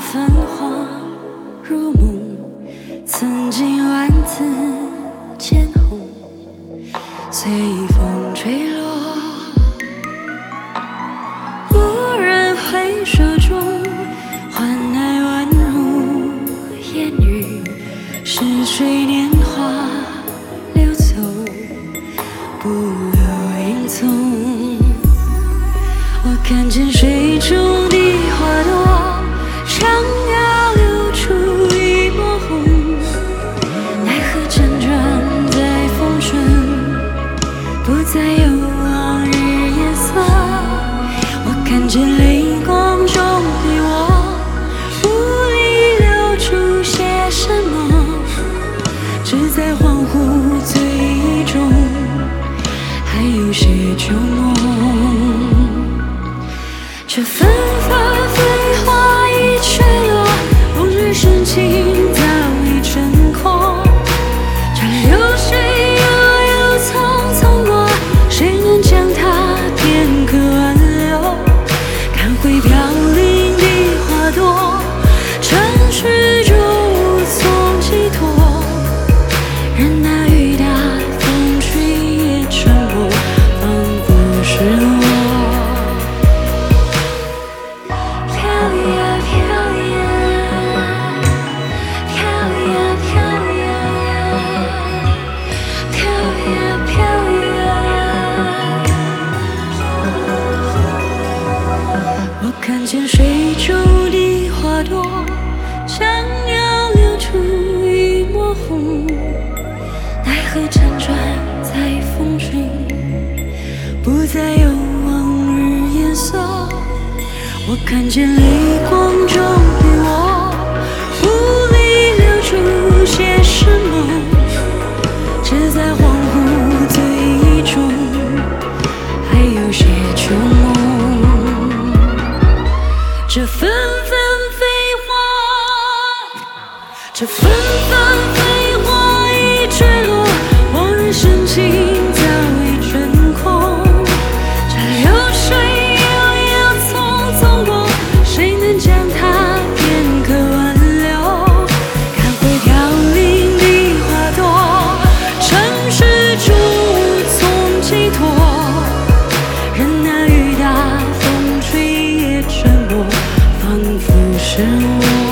繁华如梦曾经万紫千红随风吹落蓦然回首中欢爱宛如烟云似水年华？流走不留影踪我看见水中的花朵。想要留住一抹红，奈何辗转在风中，不再有往日颜色。我看见泪光中的我，无力留住些什么，只在恍惚醉意中，还有些旧梦。这纷飘零的花朵，尘世中无从寄托。任那看见水中的花朵，想要留住一抹红，奈何辗转在风中，不再有往日颜色。我看见泪光中的我，无力留住些什么，这纷纷飞花，这纷纷飞花已坠落，往日深情早已成空。这流水悠悠匆匆过，谁能将它片刻挽留？看花凋零的花朵，尘世中无从寄托。you.